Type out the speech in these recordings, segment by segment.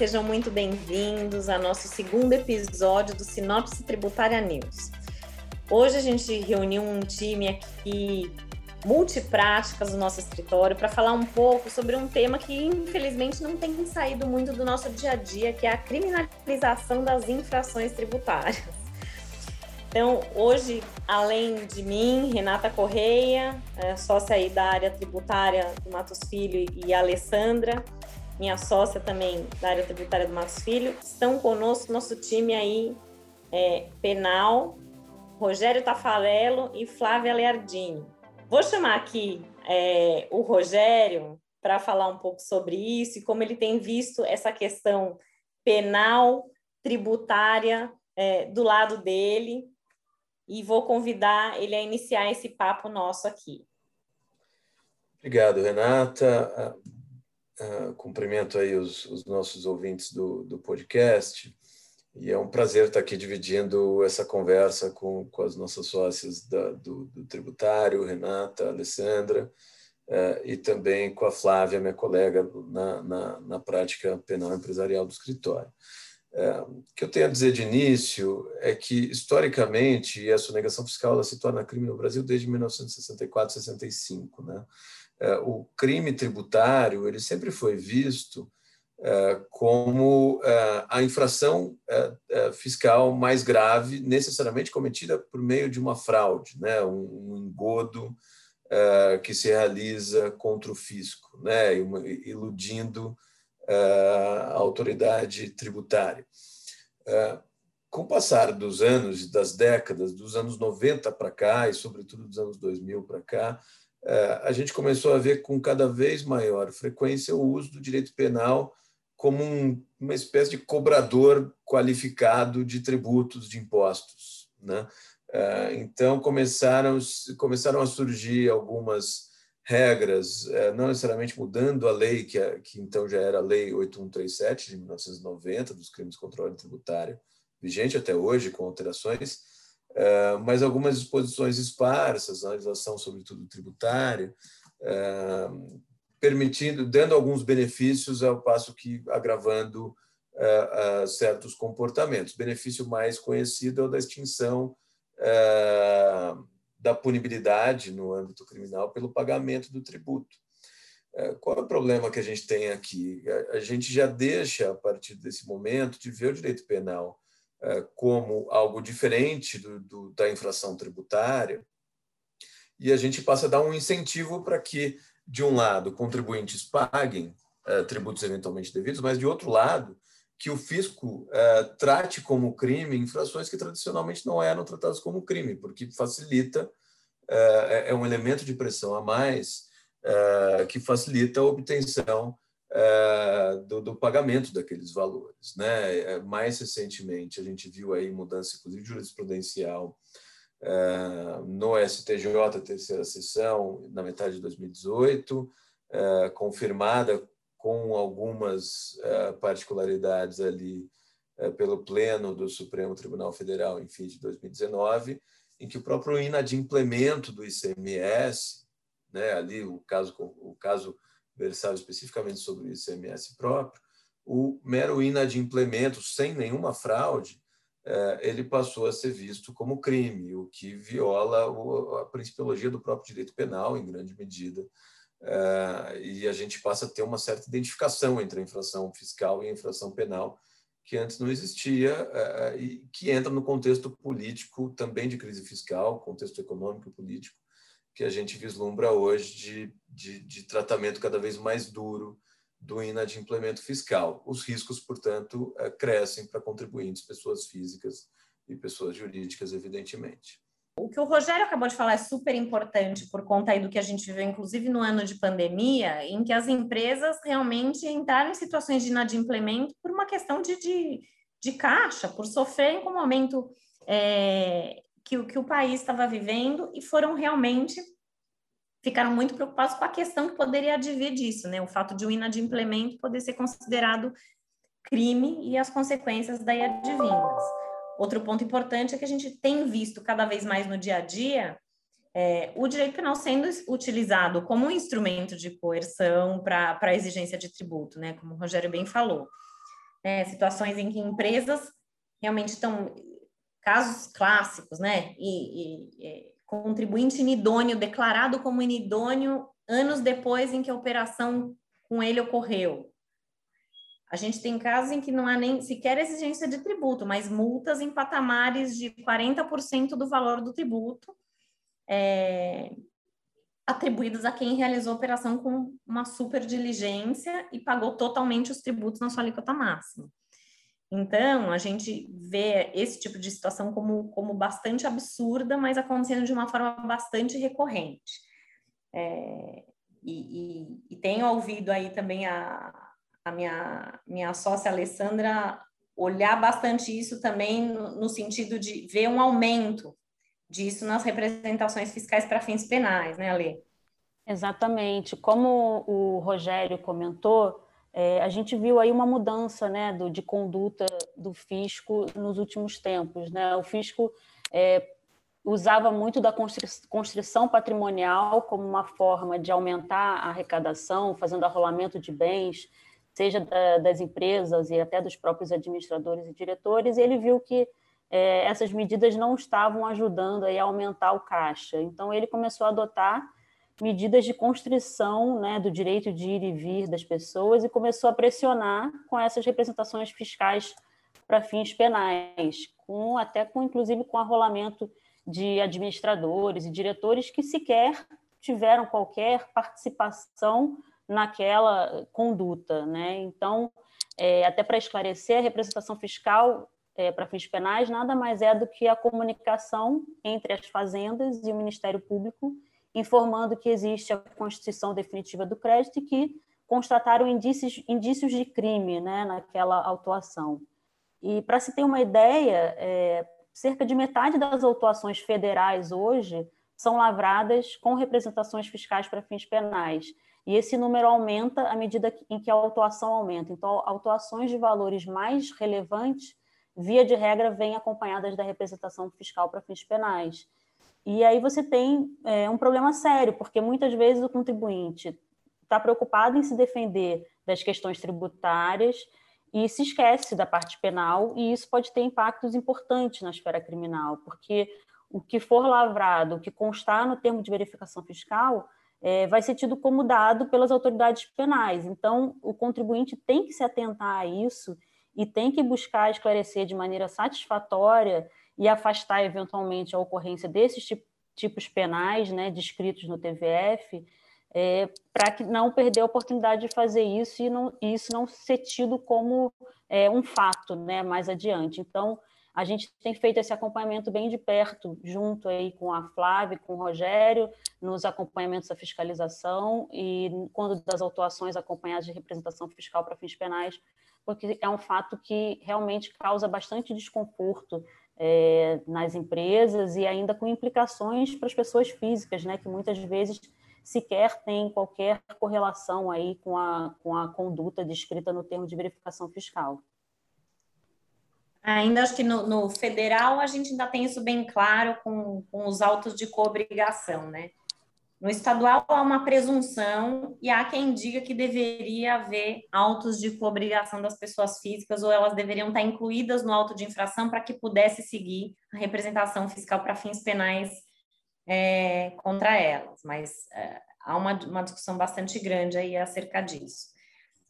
sejam muito bem-vindos ao nosso segundo episódio do Sinopse Tributária News. Hoje a gente reuniu um time aqui multipráticas do nosso escritório para falar um pouco sobre um tema que infelizmente não tem saído muito do nosso dia a dia, que é a criminalização das infrações tributárias. Então, hoje, além de mim, Renata Correia, é, sócia aí da área tributária do Matos Filho, e Alessandra, minha sócia também da área tributária do Matos Filho, estão conosco, nosso time aí é, penal, Rogério Tafarello e Flávia Leardini. Vou chamar aqui é, o Rogério para falar um pouco sobre isso e como ele tem visto essa questão penal, tributária é, do lado dele e vou convidar ele a iniciar esse papo nosso aqui. Obrigado, Renata. Uh, cumprimento aí os, os nossos ouvintes do, do, podcast e é um prazer estar aqui dividindo essa conversa com, com as nossas sócias da, do, do, tributário, Renata, Alessandra, uh, e também com a Flávia, minha colega na, na, na prática penal empresarial do escritório. É, o que eu tenho a dizer de início é que, historicamente, a sonegação fiscal se torna crime no Brasil desde 1964, 65. Né? É, o crime tributário ele sempre foi visto é, como é, a infração fiscal mais grave, necessariamente cometida por meio de uma fraude, né? um, engodo que se realiza contra o fisco, né? iludindo a autoridade tributária. Com o passar dos anos, das décadas, dos anos 90 para cá, e sobretudo dos anos 2000 para cá, a gente começou a ver com cada vez maior frequência o uso do direito penal como um, uma espécie de cobrador qualificado de tributos, de impostos. Né? Então, começaram, começaram a surgir algumas regras, é, não necessariamente mudando a lei, que, é, que então já era a Lei 8137 de 1990, dos crimes contra a ordem tributária, vigente até hoje, com alterações, é, mas algumas disposições esparsas, a legislação, sobretudo tributária, permitindo, dando alguns benefícios, ao passo que agravando certos comportamentos. O benefício mais conhecido é o da extinção da punibilidade no âmbito criminal pelo pagamento do tributo. Qual é o problema que a gente tem aqui? A gente já deixa, a partir desse momento, de ver o direito penal como algo diferente do, do, da infração tributária e a gente passa a dar um incentivo para que, de um lado, contribuintes paguem é, tributos eventualmente devidos, mas, de outro lado, que o fisco uh, trate como crime infrações que tradicionalmente não eram tratadas como crime, porque facilita, uh, é um elemento de pressão a mais que facilita a obtenção do, do, pagamento daqueles valores. Né? Mais recentemente, a gente viu aí mudança, inclusive, jurisprudencial no STJ, terceira sessão, na metade de 2018, confirmada com algumas particularidades ali pelo Pleno do Supremo Tribunal Federal em fim de 2019, em que o próprio inadimplemento do ICMS, né, ali o caso, o caso versava especificamente sobre o ICMS próprio, o mero inadimplemento, sem nenhuma fraude, uh, ele passou a ser visto como crime, o que viola a principiologia do próprio direito penal, em grande medida, Uh, e a gente passa a ter uma certa identificação entre a infração fiscal e a infração penal, que antes não existia, uh, e que entra no contexto político também de crise fiscal, contexto econômico e político, que a gente vislumbra hoje de, de, de tratamento cada vez mais duro do inadimplemento fiscal. Os riscos, portanto, uh, crescem para contribuintes, pessoas físicas e pessoas jurídicas, evidentemente. O que o Rogério acabou de falar é super importante por conta aí do que a gente viveu, inclusive no ano de pandemia, em que as empresas realmente entraram em situações de inadimplemento por uma questão de, de, de caixa, por sofrer com o momento é, que, que o país estava vivendo e foram realmente ficaram muito preocupados com a questão que poderia advir disso, né? O fato de o inadimplemento poder ser considerado crime e as consequências daí advindas. Outro ponto importante é que a gente tem visto cada vez mais no dia a dia é, o direito penal sendo utilizado como um instrumento de coerção para a exigência de tributo, né? Como o Rogério bem falou. né, situações em que empresas realmente estão casos clássicos, né? E, e, e, contribuinte inidôneo declarado como inidôneo anos depois em que a operação com ele ocorreu. A gente tem casos em que não há nem sequer exigência de tributo, mas multas em patamares de 40% do valor do tributo é, atribuídos a quem realizou a operação com uma super diligência e pagou totalmente os tributos na sua alíquota máxima. Então, a gente vê esse tipo de situação como, como bastante absurda, mas acontecendo de uma forma bastante recorrente. É, e, e, e, tenho ouvido aí também a, a minha, minha sócia Alessandra olhar bastante isso também no, no sentido de ver um aumento disso nas representações fiscais para fins penais, né, Ale? Exatamente. Como o Rogério comentou, é, a gente viu aí uma mudança né, do, de conduta do fisco nos últimos tempos. Né? O fisco é, usava muito da constrição patrimonial como uma forma de aumentar a arrecadação, fazendo arrolamento de bens, seja da, das empresas e até dos próprios administradores e diretores, e ele viu que é, essas medidas não estavam ajudando aí a aumentar o caixa. Então, ele começou a adotar medidas de constrição né, do direito de ir e vir das pessoas e começou a pressionar com essas representações fiscais para fins penais, com até com inclusive com arrolamento de administradores e diretores que sequer tiveram qualquer participação naquela conduta, né? Então, é, até para esclarecer, a representação fiscal é, para fins penais nada mais é do que a comunicação entre as fazendas e o Ministério Público informando que existe a constituição definitiva do crédito e que constataram indícios, indícios de crime né, naquela autuação. E, para se ter uma ideia, é, cerca de metade das autuações federais hoje são lavradas com representações fiscais para fins penais. E esse número aumenta à medida em que a autuação aumenta. Então, autuações de valores mais relevantes, via de regra, vêm acompanhadas da representação fiscal para fins penais. E aí você tem é, um problema sério, porque muitas vezes o contribuinte está preocupado em se defender das questões tributárias e se esquece da parte penal, e isso pode ter impactos importantes na esfera criminal, porque o que for lavrado, o que constar no termo de verificação fiscal, é, vai ser tido como dado pelas autoridades penais. Então, o contribuinte tem que se atentar a isso e tem que buscar esclarecer de maneira satisfatória e afastar eventualmente a ocorrência desses tipos penais, né, descritos no TVF, é, para que não perder a oportunidade de fazer isso e, não, isso não ser tido como é, um fato, né, mais adiante. Então, a gente tem feito esse acompanhamento bem de perto, junto aí com a Flávia, com o Rogério, nos acompanhamentos da fiscalização e quando das autuações acompanhadas de representação fiscal para fins penais, porque é um fato que realmente causa bastante desconforto é, nas empresas e ainda com implicações para as pessoas físicas, né, que muitas vezes sequer tem qualquer correlação aí com a, com a conduta descrita no termo de verificação fiscal. Ainda acho que no, no federal a gente ainda tem isso bem claro com, com os autos de coobrigação, né? No estadual há uma presunção e há quem diga que deveria haver autos de cobrigação das pessoas físicas ou elas deveriam estar incluídas no auto de infração para que pudesse seguir a representação fiscal para fins penais é, contra elas. Mas é, há uma, uma discussão bastante grande aí acerca disso.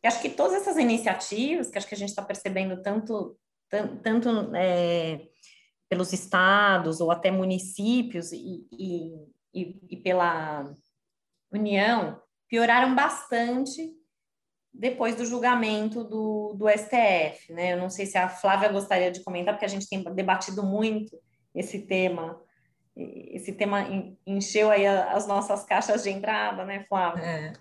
E acho que todas essas iniciativas, que acho que a gente está percebendo tanto, tanto, tanto é, pelos estados ou até municípios e, e e, e pela União pioraram bastante depois do julgamento do, do STF, né? Eu não sei se a Flávia gostaria de comentar, porque a gente tem debatido muito esse tema. Esse tema encheu aí as nossas caixas de entrada, né, Flávia? É.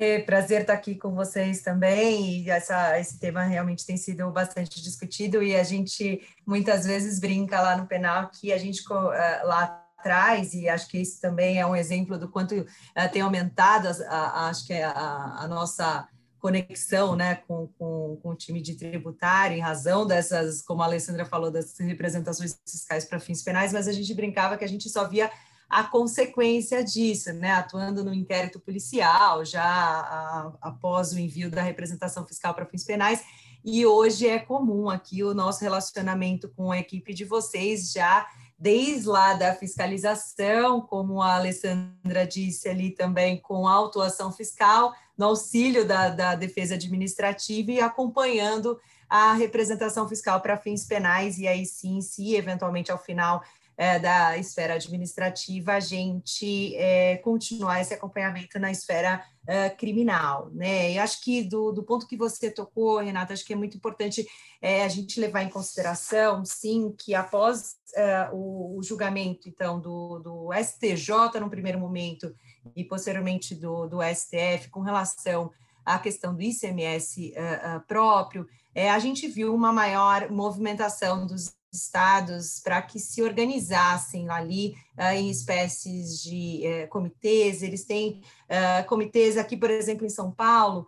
É prazer estar aqui com vocês também. E essa, esse tema realmente tem sido bastante discutido e a gente muitas vezes brinca lá no penal que a gente eh, lá atrás, e acho que isso também é um exemplo do quanto uh, tem aumentado, a, a, acho que é a, a nossa conexão né, com, com, com, o time de tributário, em razão dessas, como a Alessandra falou, das representações fiscais para fins penais, mas a gente brincava que a gente só via a consequência disso, né, atuando no inquérito policial, já a, após o envio da representação fiscal para fins penais, e hoje é comum aqui o nosso relacionamento com a equipe de vocês já desde lá da fiscalização, como a Alessandra disse ali também, com a autuação fiscal, no auxílio da, da defesa administrativa e acompanhando a representação fiscal para fins penais, e aí sim, se eventualmente ao final é, da esfera administrativa, a gente é, continuar esse acompanhamento na esfera é, criminal. Né? E acho que do, do, ponto que você tocou, Renata, acho que é muito importante é, a gente levar em consideração, sim, que após é, o, o, julgamento, então, do, do STJ no primeiro momento e posteriormente do, do STF com relação à questão do ICMS uh, próprio, é, a gente viu uma maior movimentação dos estados para que se organizassem ali uh, em espécies de uh, comitês. Eles têm uh, comitês aqui, por exemplo, em São Paulo.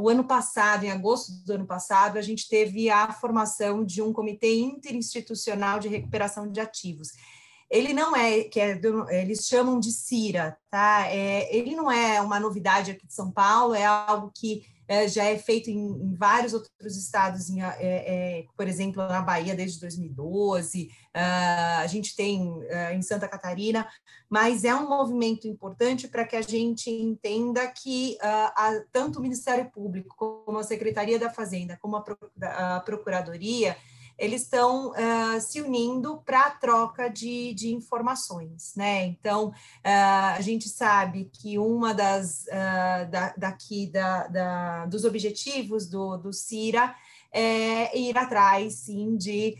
o ano passado, em agosto do ano passado, a gente teve a formação de um comitê interinstitucional de recuperação de ativos. Ele não é, que é eles chamam de CIRA, tá? É, ele não é uma novidade aqui de São Paulo, é algo que é, já é feito em, em, vários outros estados, em, é, é, por exemplo, na Bahia desde 2012, uh, ah, a gente tem uh, em Santa Catarina, mas é um movimento importante para que a gente entenda que uh, a, tanto o Ministério Público, como a Secretaria da Fazenda, como a Procuradoria, eles estão uh, se unindo para a troca de, de, informações, né? Então, uh, a gente sabe que uma das uh, da, daqui da, da, dos objetivos do, do CIRA é ir atrás, sim, de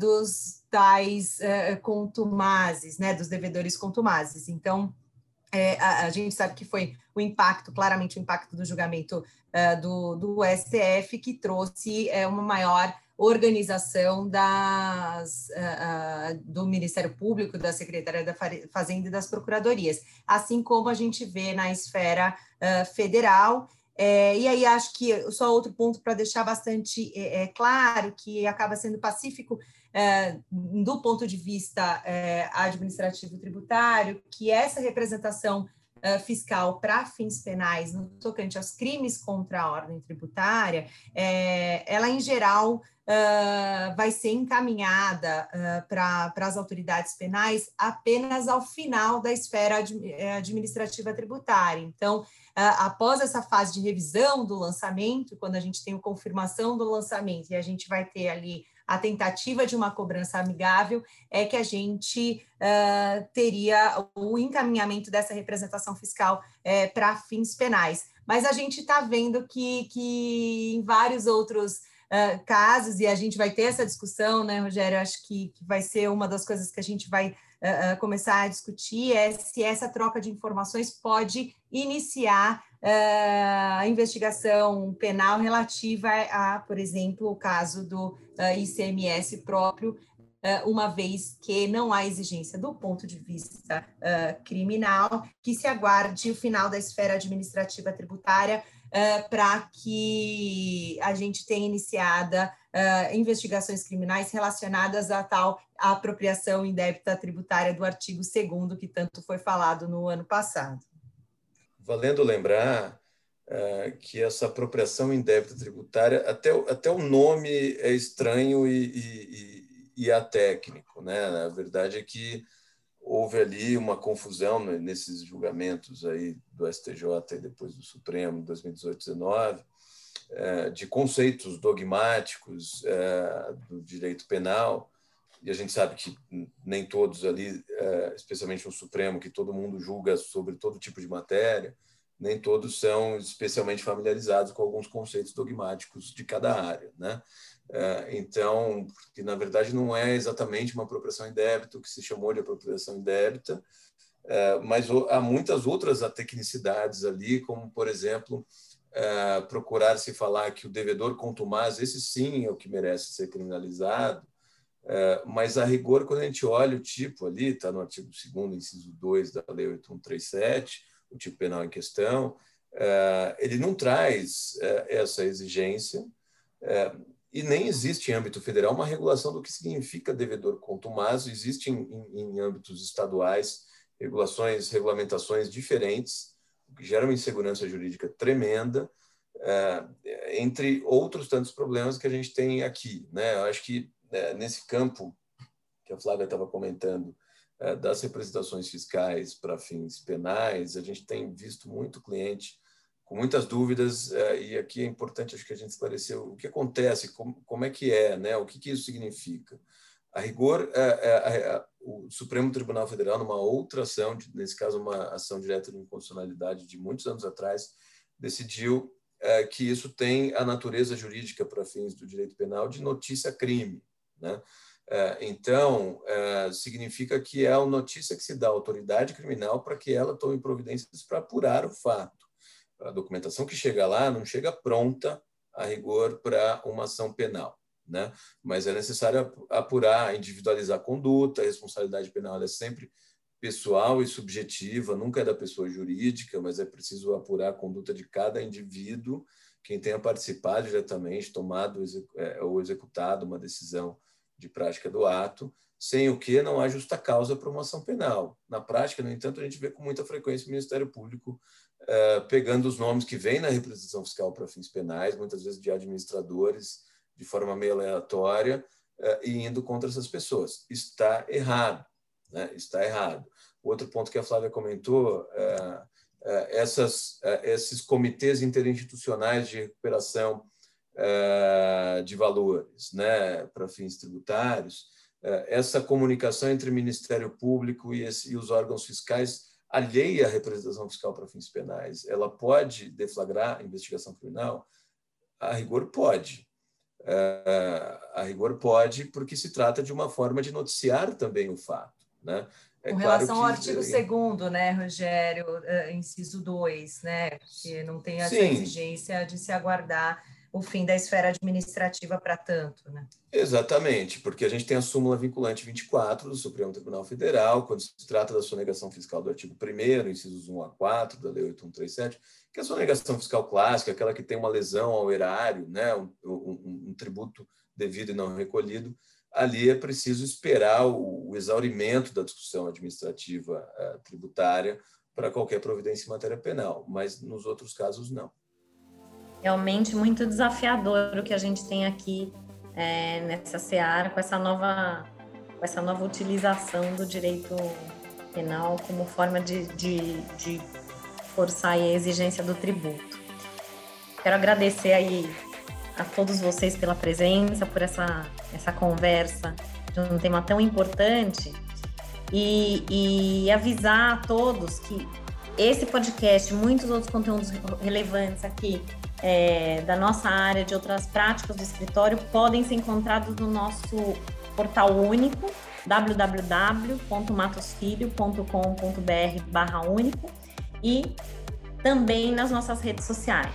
dos tais contumazes, né? Dos devedores contumazes. Então, é, a, a, gente sabe que foi o impacto, claramente o impacto do julgamento do, do STF, que trouxe uma maior organização das, uh, do Ministério Público, da Secretaria da Fazenda e das Procuradorias, assim como a gente vê na esfera federal. É, e aí acho que só outro ponto para deixar bastante é, é, claro que acaba sendo pacífico é, do ponto de vista é, administrativo tributário, que essa representação fiscal para fins penais no tocante aos crimes contra a ordem tributária, é, ela em geral vai ser encaminhada para as autoridades penais apenas ao final da esfera ad, administrativa tributária. Então, após essa fase de revisão do lançamento, quando a gente tem a confirmação do lançamento e a gente vai ter ali a tentativa de uma cobrança amigável, é que a gente uh, teria o encaminhamento dessa representação fiscal uh, para fins penais. Mas a gente está vendo que, que em vários outros uh, casos, e a gente vai ter essa discussão, né, Rogério? Acho que, que vai ser uma das coisas que a gente vai uh, começar a discutir, é se essa troca de informações pode iniciar a investigação penal relativa a, por exemplo, o caso do ICMS próprio, uma vez que não há exigência do ponto de vista criminal que se aguarde o final da esfera administrativa tributária uh, para que a gente tenha iniciada uh, investigações criminais relacionadas a tal apropriação indébita tributária do artigo 2 que tanto foi falado no ano passado. Valendo lembrar uh, que essa apropriação indébita tributária, até, até o nome é estranho e, e, e, atécnico. Né? A verdade é que houve ali uma confusão nesses julgamentos aí do STJ e depois do Supremo, 2018-19, é, de conceitos dogmáticos é, do direito penal, e a gente sabe que nem todos ali, é, especialmente no Supremo, que todo mundo julga sobre todo tipo de matéria, nem todos são especialmente familiarizados com alguns conceitos dogmáticos de cada área, né? É, então, porque na verdade não é exatamente uma apropriação indébita, o que se chamou de apropriação indébita, é, mas há muitas outras tecnicidades ali, como, por exemplo, é, procurar se falar que o devedor contumaz, esse sim é o que merece ser criminalizado, mas a rigor, quando a gente olha o tipo ali, está no artigo 2 inciso 2 da Lei 8137, o tipo penal em questão, ele não traz essa exigência, e nem existe em âmbito federal uma regulação do que significa devedor contumaz, existe em, em, em âmbitos estaduais regulações, regulamentações diferentes, que gera uma insegurança jurídica tremenda, é, entre outros tantos problemas que a gente tem aqui. Né? Eu acho que é, nesse campo que a Flávia estava comentando, é, das representações fiscais para fins penais, a gente tem visto muito cliente com muitas dúvidas e aqui é importante acho que a gente esclarecer o que acontece, como, como é que é, né? o que, que isso significa. A rigor, é, o Supremo Tribunal Federal, numa outra ação, nesse caso uma ação direta de inconstitucionalidade de muitos anos atrás, decidiu que isso tem a natureza jurídica para fins do direito penal de notícia-crime. Né? É, então, é, significa que é a notícia que se dá à autoridade criminal para que ela tome providências para apurar o fato. A documentação que chega lá não chega pronta, a rigor, para uma ação penal. Né? Mas é necessário apurar, individualizar a conduta, a responsabilidade penal é sempre pessoal e subjetiva, nunca é da pessoa jurídica, mas é preciso apurar a conduta de cada indivíduo, quem tenha participado diretamente, tomado é, ou executado uma decisão de prática do ato, sem o que não há justa causa para uma ação penal. Na prática, no entanto, a gente vê com muita frequência o Ministério Público eh, pegando os nomes que vêm na representação fiscal para fins penais, muitas vezes de administradores, de forma meio aleatória, eh, e indo contra essas pessoas. Está errado. Né? Está errado. Outro ponto que a Flávia comentou, eh, essas, esses comitês interinstitucionais de recuperação eh, de valores né, para fins tributários, eh, essa comunicação entre o Ministério Público e, esse, e os órgãos fiscais alheia à representação fiscal para fins penais, ela pode deflagrar investigação criminal? A rigor pode. Uh, a rigor pode, porque se trata de uma forma de noticiar também o fato. Né? É Com relação claro que, ao artigo 2 né, Rogério, inciso 2, né, que não tem essa Sim. exigência de se aguardar o fim da esfera administrativa para tanto, né? Exatamente, porque a gente tem a súmula vinculante 24 do Supremo Tribunal Federal, quando se trata da sonegação fiscal do artigo 1 incisos 1 a 4 da Lei 8137, que é a sonegação fiscal clássica, aquela que tem uma lesão ao erário, né, um, um, um tributo devido e não recolhido, ali é preciso esperar o, o exaurimento da discussão administrativa uh, tributária para qualquer providência em matéria penal, mas nos outros casos não realmente muito desafiador o que a gente tem aqui é, nessa seara com essa nova com essa nova utilização do direito penal como forma de, de, de forçar a exigência do tributo. Quero agradecer aí a todos vocês pela presença, por essa, essa conversa de um tema tão importante e, e avisar a todos que esse podcast, muitos outros conteúdos relevantes aqui é, da nossa área, de outras práticas do escritório, podem ser encontrados no nosso portal único www.matosfilho.com.br/único e também nas nossas redes sociais.